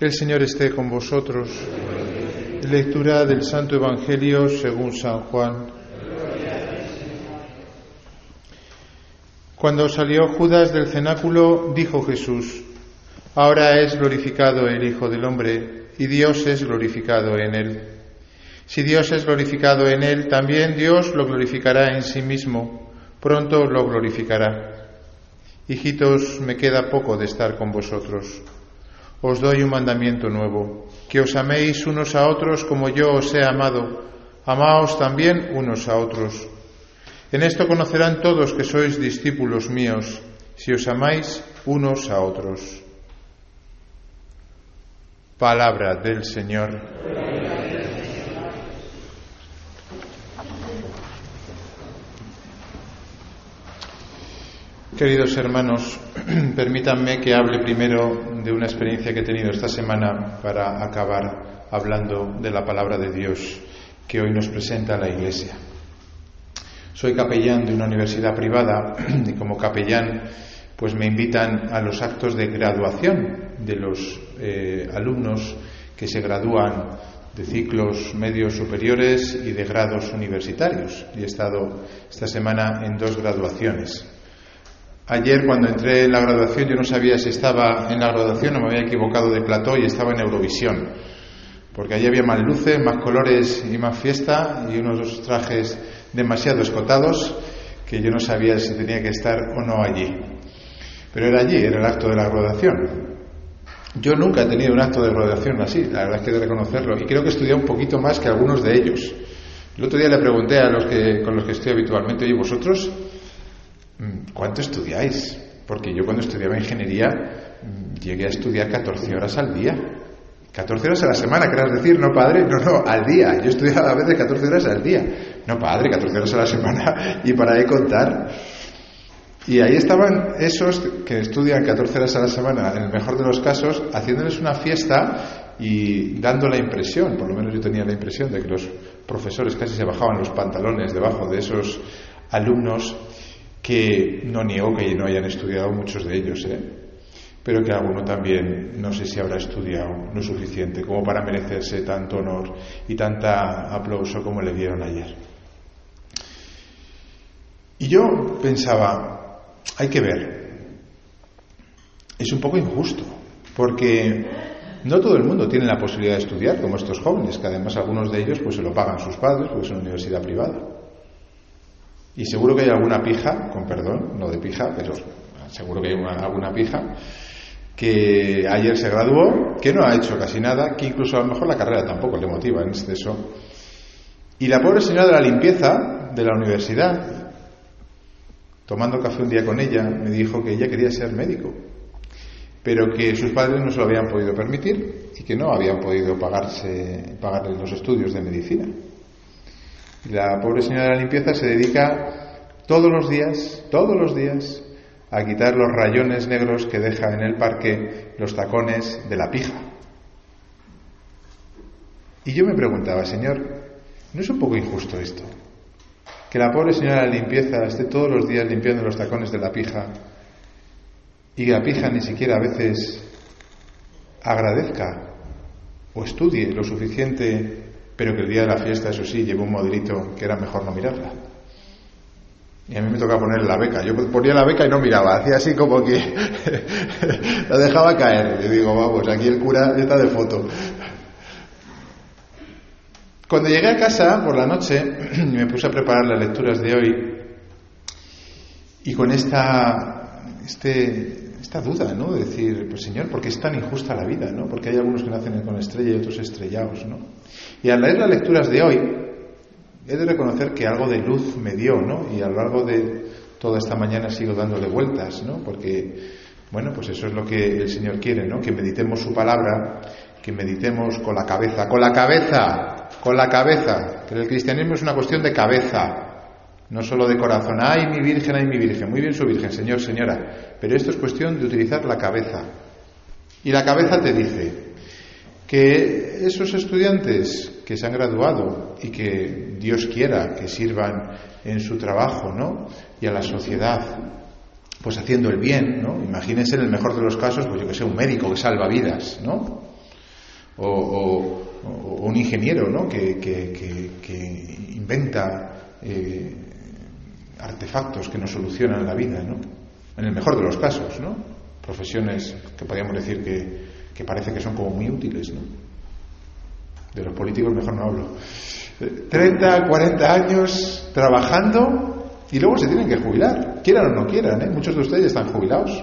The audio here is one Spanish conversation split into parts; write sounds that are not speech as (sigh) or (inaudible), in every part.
El Señor esté con vosotros. Lectura del Santo Evangelio según San Juan. Cuando salió Judas del cenáculo, dijo Jesús, Ahora es glorificado el Hijo del Hombre y Dios es glorificado en él. Si Dios es glorificado en él, también Dios lo glorificará en sí mismo, pronto lo glorificará. Hijitos, me queda poco de estar con vosotros. Os doy un mandamiento nuevo, que os améis unos a otros como yo os he amado. Amaos también unos a otros. En esto conocerán todos que sois discípulos míos, si os amáis unos a otros. Palabra del Señor. Queridos hermanos, (clears throat) permítanme que hable primero de una experiencia que he tenido esta semana para acabar hablando de la palabra de Dios que hoy nos presenta la Iglesia. Soy capellán de una universidad privada (clears throat) y como capellán pues me invitan a los actos de graduación de los eh, alumnos que se gradúan de ciclos medios superiores y de grados universitarios. Y he estado esta semana en dos graduaciones. Ayer cuando entré en la graduación yo no sabía si estaba en la graduación o me había equivocado de plató y estaba en Eurovisión, porque allí había más luces, más colores y más fiesta y unos trajes demasiado escotados que yo no sabía si tenía que estar o no allí. Pero era allí, era el acto de la graduación. Yo nunca he tenido un acto de graduación así, la verdad es que he de reconocerlo, y creo que he estudiado un poquito más que algunos de ellos. El otro día le pregunté a los que, con los que estoy habitualmente, ¿y vosotros ¿cuánto estudiáis? Porque yo cuando estudiaba ingeniería mm, llegué a estudiar 14 horas al día. 14 horas a la semana, querrás decir, no padre, no, no, al día. Yo estudiaba a veces 14 horas al día. No padre, 14 horas a la semana (laughs) y para de contar. Y ahí estaban esos que estudian 14 horas a la semana, en el mejor de los casos, haciéndoles una fiesta y dando la impresión, por lo menos yo tenía la impresión de que los profesores casi se bajaban los pantalones debajo de esos alumnos que no niego que no hayan estudiado muchos de ellos, ¿eh? pero que alguno también no sé si habrá estudiado lo suficiente como para merecerse tanto honor y tanta aplauso como le dieron ayer. Y yo pensaba, hay que ver, es un poco injusto, porque no todo el mundo tiene la posibilidad de estudiar como estos jóvenes, que además algunos de ellos pues se lo pagan sus padres porque es una universidad privada. Y seguro que hay alguna pija, con perdón, no de pija, pero seguro que hay alguna pija, que ayer se graduó, que no ha hecho casi nada, que incluso a lo mejor la carrera tampoco le motiva en exceso. Y la pobre señora de la limpieza de la universidad, tomando café un día con ella, me dijo que ella quería ser médico, pero que sus padres no se lo habían podido permitir y que no habían podido pagarse, pagarle los estudios de medicina. La pobre señora de la limpieza se dedica todos los días, todos los días, a quitar los rayones negros que deja en el parque los tacones de la pija. Y yo me preguntaba, Señor, ¿no es un poco injusto esto? Que la pobre señora de la limpieza esté todos los días limpiando los tacones de la pija y la pija ni siquiera a veces agradezca o estudie lo suficiente pero que el día de la fiesta, eso sí, llevó un modelito que era mejor no mirarla. Y a mí me toca poner la beca. Yo ponía la beca y no miraba, hacía así como que (laughs) la dejaba caer. Y digo, vamos, aquí el cura está de foto. Cuando llegué a casa por la noche, (clears throat) me puse a preparar las lecturas de hoy y con esta, este, esta duda, ¿no? De decir, pues Señor, ¿por qué es tan injusta la vida, ¿no? Porque hay algunos que nacen con estrella y otros estrellados, ¿no? Y al leer las lecturas de hoy, he de reconocer que algo de luz me dio, ¿no? Y a lo largo de toda esta mañana sigo dándole vueltas, ¿no? Porque, bueno, pues eso es lo que el Señor quiere, ¿no? Que meditemos su palabra, que meditemos con la cabeza, con la cabeza, con la cabeza. Que el cristianismo es una cuestión de cabeza, no solo de corazón, ay mi virgen, ay mi virgen, muy bien su virgen, señor, señora, pero esto es cuestión de utilizar la cabeza. Y la cabeza te dice que esos estudiantes que se han graduado y que Dios quiera que sirvan en su trabajo, ¿no? Y a la sociedad, pues haciendo el bien, ¿no? Imagínense en el mejor de los casos, pues yo que sé, un médico que salva vidas, ¿no? o, un ingeniero ¿no? que, inventa eh, artefactos que nos solucionan la vida, ¿no? en el mejor de los casos, ¿no? profesiones que podríamos decir que, que parece que son como muy útiles. ¿no? De los políticos mejor no hablo. 30, 40 años trabajando y luego se tienen que jubilar, quieran o no quieran, ¿eh? muchos de ustedes están jubilados.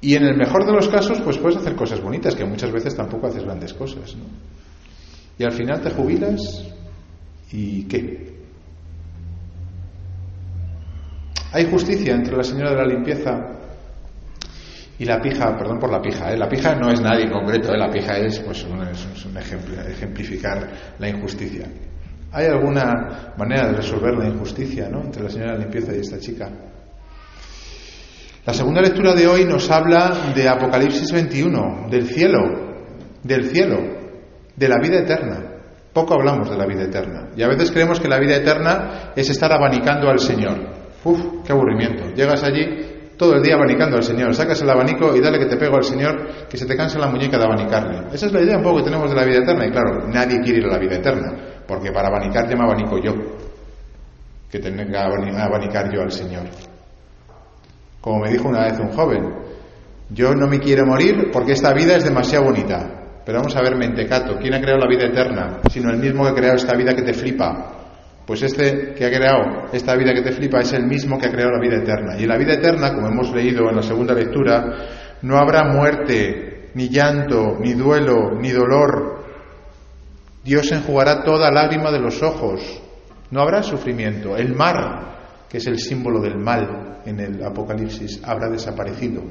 Y en el mejor de los casos, pues puedes hacer cosas bonitas, que muchas veces tampoco haces grandes cosas. ¿no? Y al final te jubilas y ¿qué? Hay justicia entre la señora de la limpieza y la pija, perdón por la pija, ¿eh? la pija no es nadie concreto, ¿eh? la pija es, pues, un, es un ejemplo, ejemplificar la injusticia. ¿Hay alguna manera de resolver la injusticia ¿no? entre la señora de la limpieza y esta chica? La segunda lectura de hoy nos habla de Apocalipsis 21, del cielo, del cielo, de la vida eterna. Poco hablamos de la vida eterna. Y a veces creemos que la vida eterna es estar abanicando al Señor. Uf, qué aburrimiento. Llegas allí todo el día abanicando al Señor. Sacas el abanico y dale que te pego al Señor, que se te cansa la muñeca de abanicarle. Esa es la idea un poco que tenemos de la vida eterna. Y claro, nadie quiere ir a la vida eterna, porque para abanicar me abanico yo, que tenga que abanicar yo al Señor. Como me dijo una vez un joven, yo no me quiero morir porque esta vida es demasiado bonita. Pero vamos a ver, mentecato, ¿quién ha creado la vida eterna? Sino el mismo que ha creado esta vida que te flipa. Pues este que ha creado esta vida que te flipa es el mismo que ha creado la vida eterna. Y en la vida eterna, como hemos leído en la segunda lectura, no habrá muerte, ni llanto, ni duelo, ni dolor. Dios enjugará toda lágrima de los ojos. No habrá sufrimiento. El mar, que es el símbolo del mal, en el Apocalipsis habrá desaparecido.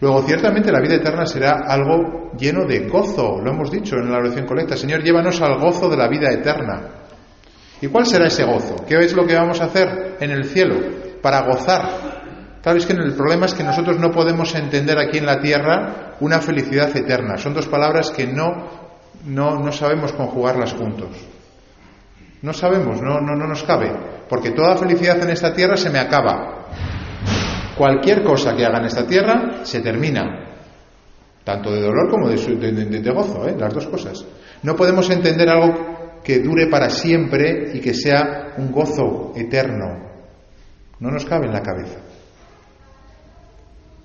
Luego, ciertamente la vida eterna será algo lleno de gozo, lo hemos dicho en la oración colecta. Señor, llévanos al gozo de la vida eterna. ¿Y cuál será ese gozo? ¿Qué es lo que vamos a hacer en el cielo para gozar? Claro, es que el problema es que nosotros no podemos entender aquí en la tierra una felicidad eterna. Son dos palabras que no, no, no sabemos conjugarlas juntos. No sabemos, no, no, no nos cabe, porque toda felicidad en esta tierra se me acaba. Cualquier cosa que haga en esta tierra se termina, tanto de dolor como de, de, gozo, ¿eh? las dos cosas. No podemos entender algo que dure para siempre y que sea un gozo eterno. No nos cabe en la cabeza.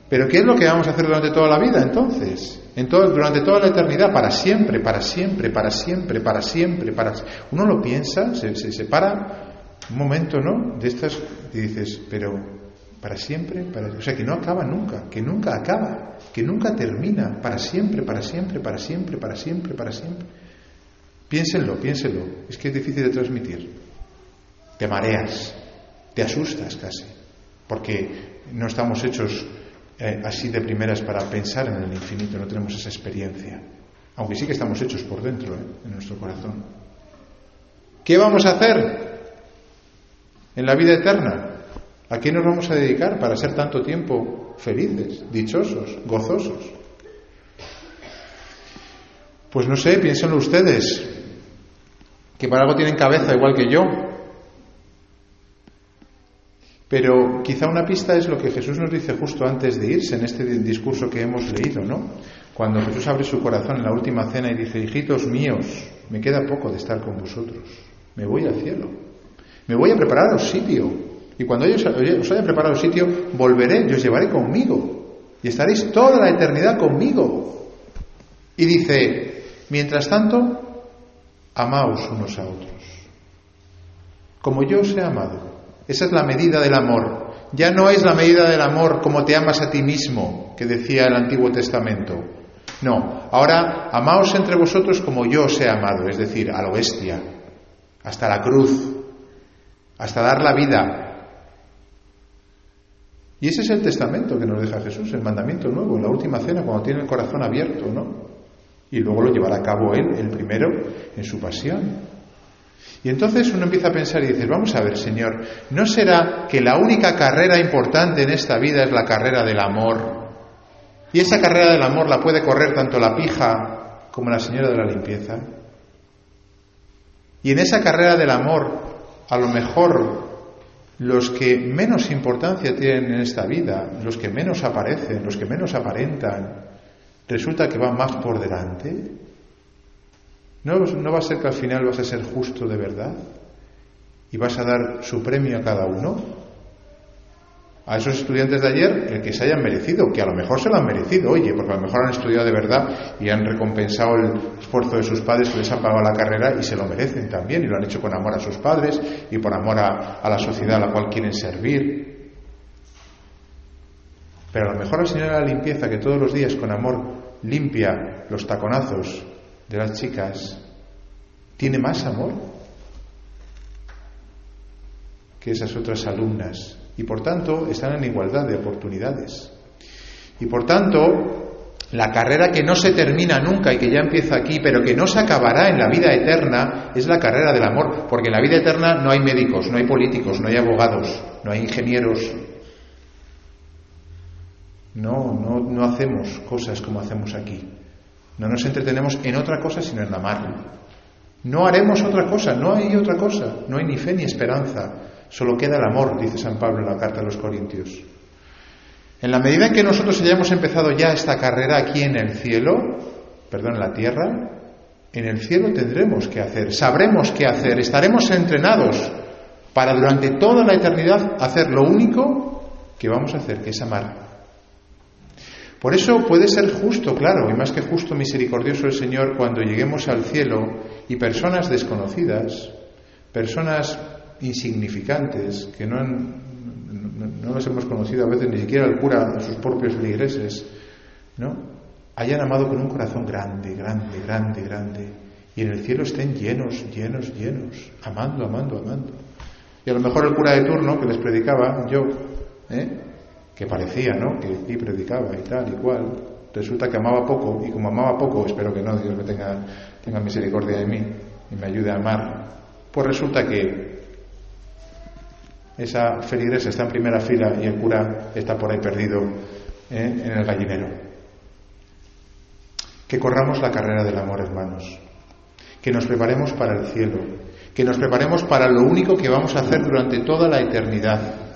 Pero ¿qué es lo que vamos a hacer durante toda la vida entonces? durante toda la eternidad, para siempre, para siempre, para siempre, para siempre, para Uno lo piensa, se, se separa un momento, ¿no? De estas y dices, pero para siempre, para... o sea, que no acaba nunca, que nunca acaba, que nunca termina, para siempre, para siempre, para siempre, para siempre, para siempre. Piénsenlo, piénsenlo, es que es difícil de transmitir. Te mareas, te asustas casi, porque no estamos hechos eh, así de primeras para pensar en el infinito, no tenemos esa experiencia, aunque sí que estamos hechos por dentro, eh, en nuestro corazón. ¿Qué vamos a hacer en la vida eterna? ¿A qué nos vamos a dedicar para ser tanto tiempo felices, dichosos, gozosos? Pues no sé, piénsenlo ustedes, que para algo tienen cabeza igual que yo, pero quizá una pista es lo que Jesús nos dice justo antes de irse en este discurso que hemos leído, ¿no? Cuando Jesús abre su corazón en la última cena y dice, hijitos míos, me queda poco de estar con vosotros, me voy al cielo, me voy a prepararos sitio, y cuando yo os haya preparado sitio, volveré y os llevaré conmigo, y estaréis toda la eternidad conmigo. Y dice, mientras tanto, amaos unos a otros, como yo os he amado. Esa es la medida del amor. Ya no es la medida del amor como te amas a ti mismo, que decía el Antiguo Testamento. No, ahora amaos entre vosotros como yo os he amado, es decir, a lo bestia, hasta la cruz, hasta dar la vida. Y ese es el testamento que nos deja Jesús, el mandamiento nuevo, en la última cena, cuando tiene el corazón abierto, ¿no? Y luego lo llevará a cabo Él, el primero, en su pasión. Y entonces uno empieza a pensar y dice, vamos a ver, Señor, ¿no será que la única carrera importante en esta vida es la carrera del amor? Y esa carrera del amor la puede correr tanto la pija como la señora de la limpieza. Y en esa carrera del amor, a lo mejor los que menos importancia tienen en esta vida, los que menos aparecen, los que menos aparentan, resulta que va más por delante. ¿No, ¿No va a ser que al final vas a ser justo de verdad? ¿Y vas a dar su premio a cada uno? a esos estudiantes de ayer el que se hayan merecido, que a lo mejor se lo han merecido, oye, porque a lo mejor han estudiado de verdad y han recompensado el esfuerzo de sus padres que les han pagado la carrera y se lo merecen también y lo han hecho con amor a sus padres y por amor a, a la sociedad a la cual quieren servir. Pero a lo mejor la señora de la limpieza que todos los días con amor limpia los taconazos de las chicas, ¿tiene más amor que esas otras alumnas y por tanto están en igualdad de oportunidades. Y por tanto, la carrera que no se termina nunca y que ya empieza aquí, pero que no se acabará en la vida eterna, es la carrera del amor, porque en la vida eterna no hay médicos, no hay políticos, no hay abogados, no hay ingenieros. No, no, hacemos cosas como hacemos aquí. No nos entretenemos en otra cosa sino en amar. No haremos otra cosa, no hay otra cosa, no hay ni fe ni esperanza. Solo queda el amor, dice San Pablo en la carta a los Corintios. En la medida en que nosotros hayamos empezado ya esta carrera aquí en el cielo, perdón, en la tierra, en el cielo tendremos que hacer, sabremos qué hacer, estaremos entrenados para durante toda la eternidad hacer lo único que vamos a hacer, que es amar. Por eso puede ser justo, claro, y más que justo, misericordioso el Señor cuando lleguemos al cielo y personas desconocidas, personas insignificantes, que no, los hemos conocido a veces ni siquiera el cura de sus propios feligreses, ¿no? hayan amado con un corazón grande, grande, grande, grande, y en el cielo estén llenos, llenos, llenos, amando, amando, amando. Y a lo mejor el cura de turno que les predicaba, yo, ¿eh? Que parecía, ¿no? Que sí predicaba y tal y cual, resulta que amaba poco, y como amaba poco, espero que no, Dios me tenga, tenga misericordia de mí y me ayude a amar, pues resulta que esa feligresa está en primera fila y el cura está por ahí perdido ¿eh? en el gallinero. Que corramos la carrera del amor, hermanos. Que nos preparemos para el cielo. Que nos preparemos para lo único que vamos a hacer durante toda la eternidad.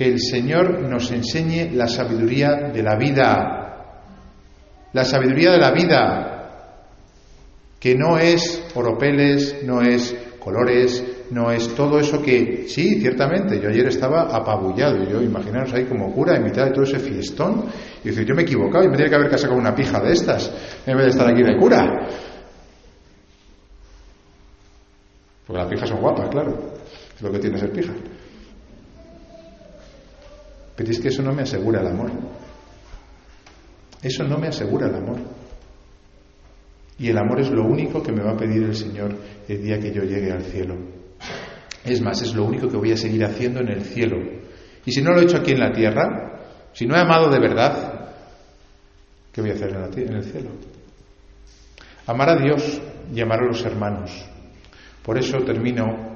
Que el Señor nos enseñe la sabiduría de la vida. La sabiduría de la vida. Que no es oropeles, no es colores, no es todo eso que, sí, ciertamente, yo ayer estaba apabullado, yo imaginaros ahí como cura en mitad de todo ese fiestón, y decir, yo me he equivocado y me tenía que haber casado con una pija de estas, en vez de estar aquí de cura. Porque las pijas son guapas, claro, es lo que tiene ser pija. Pero es que eso no me asegura el amor. Eso no me asegura el amor. Y el amor es lo único que me va a pedir el Señor el día que yo llegue al cielo. Es más, es lo único que voy a seguir haciendo en el cielo. Y si no lo he hecho aquí en la tierra, si no he amado de verdad, ¿qué voy a hacer en, el cielo? Amar a Dios y amar a los hermanos. Por eso termino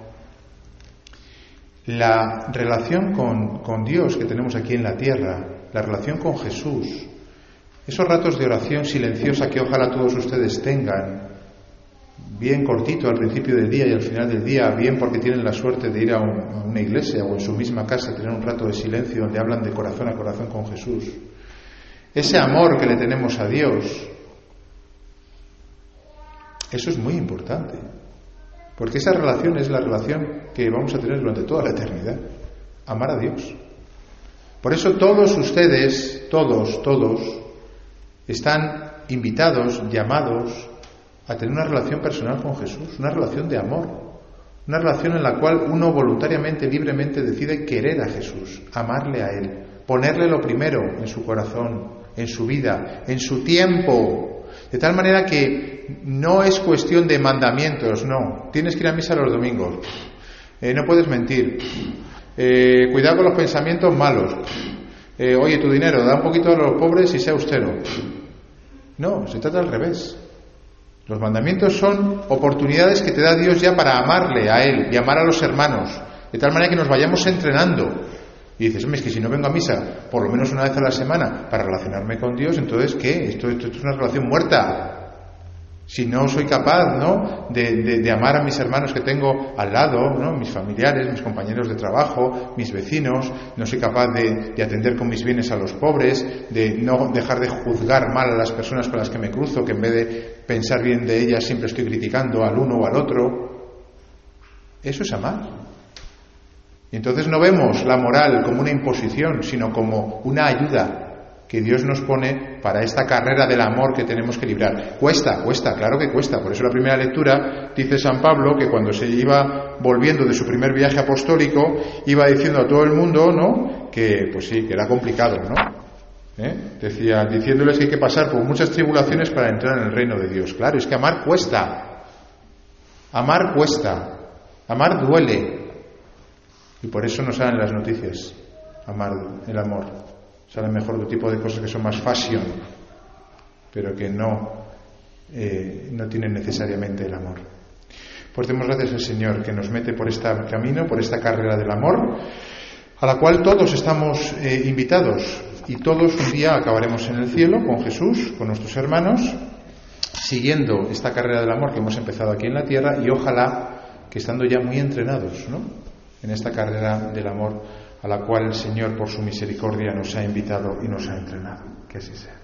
la relación con, con Dios que tenemos aquí en la tierra, la relación con Jesús, esos ratos de oración silenciosa que ojalá todos ustedes tengan, bien cortito al principio del día y al final del día, bien porque tienen la suerte de ir a, una iglesia o en su misma casa tener un rato de silencio donde hablan de corazón a corazón con Jesús. Ese amor que le tenemos a Dios, eso es muy importante, porque esa relación es la relación que vamos a tener durante toda la eternidad, amar a Dios. Por eso todos ustedes, todos, todos, están invitados, llamados a tener una relación personal con Jesús, una relación de amor, una relación en la cual uno voluntariamente, libremente decide querer a Jesús, amarle a Él, ponerle lo primero en su corazón, en su vida, en su tiempo, de tal manera que no es cuestión de mandamientos, no, tienes que ir a misa los domingos, eh, no puedes mentir, eh, cuidado con los pensamientos malos, eh, oye, tu dinero, da un poquito a los pobres y sea austero. No, se trata al revés. Los mandamientos son oportunidades que te da Dios ya para amarle a Él y amar a los hermanos, de tal manera que nos vayamos entrenando. Y dices, hombre, es que si no vengo a misa por lo menos una vez a la semana para relacionarme con Dios, entonces, ¿qué? Esto, esto, es una relación muerta. Si no soy capaz, ¿no? De, amar a mis hermanos que tengo al lado, ¿no? Mis familiares, mis compañeros de trabajo, mis vecinos, no soy capaz de, atender con mis bienes a los pobres, de no dejar de juzgar mal a las personas con las que me cruzo, que en vez de pensar bien de ellas siempre estoy criticando al uno o al otro. Eso es amar. Y entonces no vemos la moral como una imposición, sino como una ayuda que Dios nos pone para esta carrera del amor que tenemos que librar. Cuesta, cuesta, claro que cuesta. Por eso la primera lectura dice San Pablo que cuando se iba volviendo de su primer viaje apostólico, iba diciendo a todo el mundo, ¿no? Que, pues sí, que era complicado, ¿no? ¿Eh? Decía, diciéndoles que hay que pasar por muchas tribulaciones para entrar en el reino de Dios. Claro, es que amar cuesta. Amar cuesta. Amar duele. Y por eso nos salen las noticias. Amar el amor salen mejor otro tipo de cosas que son más fashion, pero que no, eh, no tienen necesariamente el amor. Pues demos gracias al Señor que nos mete por este camino, por esta carrera del amor, a la cual todos estamos eh, invitados y todos un día acabaremos en el cielo con Jesús, con nuestros hermanos, siguiendo esta carrera del amor que hemos empezado aquí en la tierra y ojalá que estando ya muy entrenados ¿no? En esta carrera del amor a la cual el Señor por su misericordia nos ha invitado y nos ha entrenado. Que así sea.